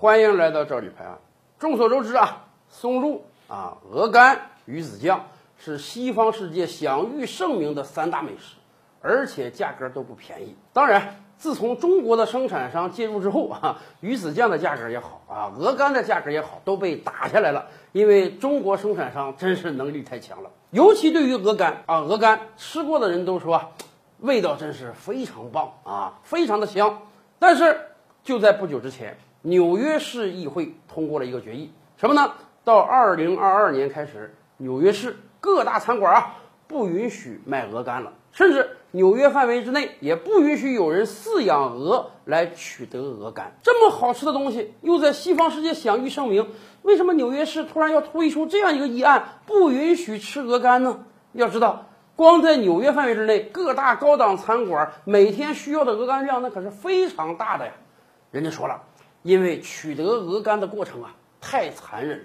欢迎来到赵李拍案。众所周知啊，松露啊、鹅肝、鱼子酱是西方世界享誉盛名的三大美食，而且价格都不便宜。当然，自从中国的生产商介入之后啊，鱼子酱的价格也好啊，鹅肝的价格也好，都被打下来了。因为中国生产商真是能力太强了，尤其对于鹅肝啊，鹅肝吃过的人都说，味道真是非常棒啊，非常的香。但是就在不久之前，纽约市议会通过了一个决议，什么呢？到二零二二年开始，纽约市各大餐馆啊不允许卖鹅肝了，甚至纽约范围之内也不允许有人饲养鹅来取得鹅肝。这么好吃的东西，又在西方世界享誉盛名，为什么纽约市突然要推出这样一个议案，不允许吃鹅肝呢？要知道，光在纽约范围之内，各大高档餐馆每天需要的鹅肝量那可是非常大的呀。人家说了，因为取得鹅肝的过程啊太残忍了。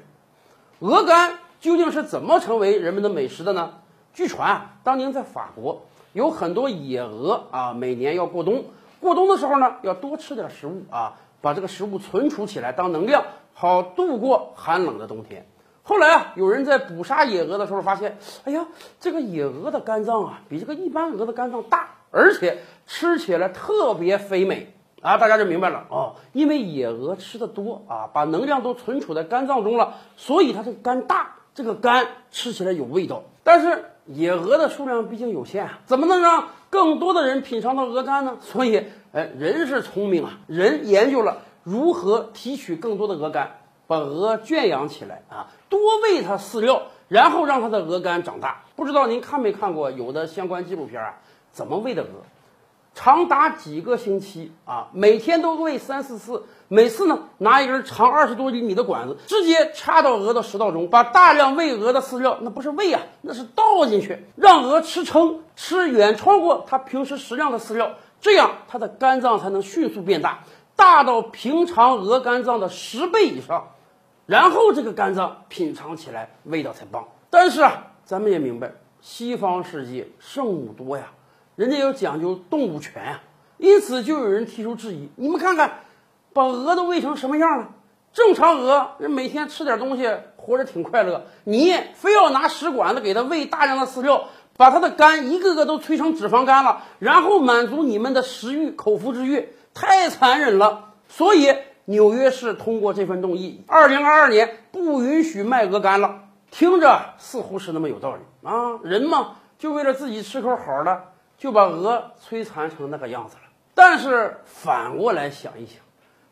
鹅肝究竟是怎么成为人们的美食的呢？据传啊，当年在法国有很多野鹅啊，每年要过冬，过冬的时候呢，要多吃点食物啊，把这个食物存储起来当能量，好度过寒冷的冬天。后来啊，有人在捕杀野鹅的时候发现，哎呀，这个野鹅的肝脏啊，比这个一般鹅的肝脏大，而且吃起来特别肥美啊，大家就明白了哦，因为野鹅吃的多啊，把能量都存储在肝脏中了，所以它这个肝大，这个肝吃起来有味道。但是野鹅的数量毕竟有限啊，怎么能让更多的人品尝到鹅肝呢？所以，哎，人是聪明啊，人研究了如何提取更多的鹅肝。把鹅圈养起来啊，多喂它饲料，然后让它的鹅肝长大。不知道您看没看过有的相关纪录片啊？怎么喂的鹅？长达几个星期啊，每天都喂三四次，每次呢拿一根长二十多厘米的管子，直接插到鹅的食道中，把大量喂鹅的饲料，那不是喂啊，那是倒进去，让鹅吃撑，吃远超过它平时食量的饲料，这样它的肝脏才能迅速变大，大到平常鹅肝脏的十倍以上。然后这个肝脏品尝起来味道才棒。但是啊，咱们也明白，西方世界圣母多呀，人家要讲究动物权啊，因此就有人提出质疑：你们看看，把鹅都喂成什么样了？正常鹅人每天吃点东西，活着挺快乐，你非要拿食管子给它喂大量的饲料，把它的肝一个个都催成脂肪肝了，然后满足你们的食欲、口腹之欲，太残忍了。所以。纽约市通过这份动议，二零二二年不允许卖鹅肝了。听着似乎是那么有道理啊，人嘛就为了自己吃口好的，就把鹅摧残成那个样子了。但是反过来想一想，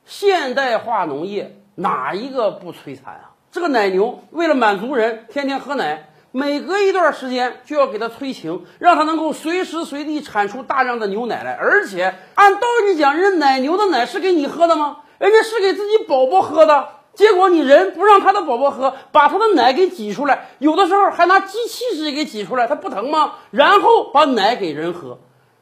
现代化农业哪一个不摧残啊？这个奶牛为了满足人天天喝奶，每隔一段时间就要给它催情，让它能够随时随地产出大量的牛奶来。而且按道理讲，人奶牛的奶是给你喝的吗？人家是给自己宝宝喝的，结果你人不让他的宝宝喝，把他的奶给挤出来，有的时候还拿机器直接给挤出来，它不疼吗？然后把奶给人喝，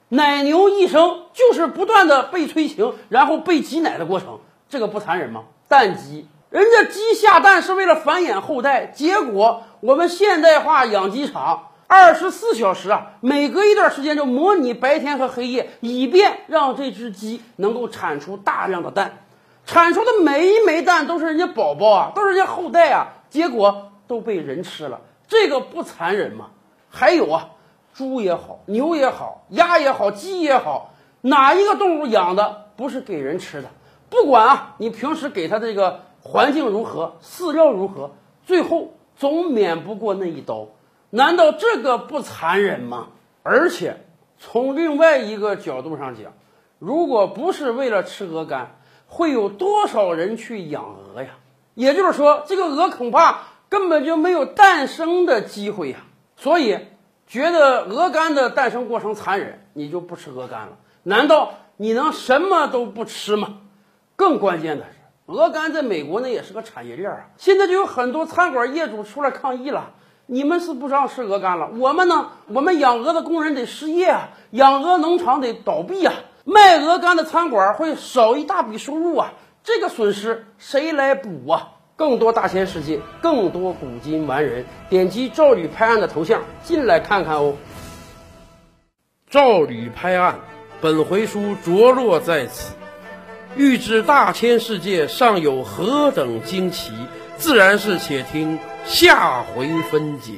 奶牛一生就是不断的被催情，然后被挤奶的过程，这个不残忍吗？蛋鸡，人家鸡下蛋是为了繁衍后代，结果我们现代化养鸡场二十四小时啊，每隔一段时间就模拟白天和黑夜，以便让这只鸡能够产出大量的蛋。产出的每一枚蛋都是人家宝宝啊，都是人家后代啊，结果都被人吃了，这个不残忍吗？还有啊，猪也好，牛也好，鸭也好，鸡也好，哪一个动物养的不是给人吃的？不管啊，你平时给它这个环境如何，饲料如何，最后总免不过那一刀。难道这个不残忍吗？而且从另外一个角度上讲，如果不是为了吃鹅肝，会有多少人去养鹅呀？也就是说，这个鹅恐怕根本就没有诞生的机会呀。所以，觉得鹅肝的诞生过程残忍，你就不吃鹅肝了？难道你能什么都不吃吗？更关键的是，鹅肝在美国那也是个产业链啊。现在就有很多餐馆业主出来抗议了：你们是不让吃鹅肝了，我们呢？我们养鹅的工人得失业啊，养鹅农场得倒闭啊。卖鹅肝的餐馆会少一大笔收入啊！这个损失谁来补啊？更多大千世界，更多古今完人，点击赵吕拍案的头像进来看看哦。赵吕拍案，本回书着落在此。欲知大千世界尚有何等惊奇，自然是且听下回分解。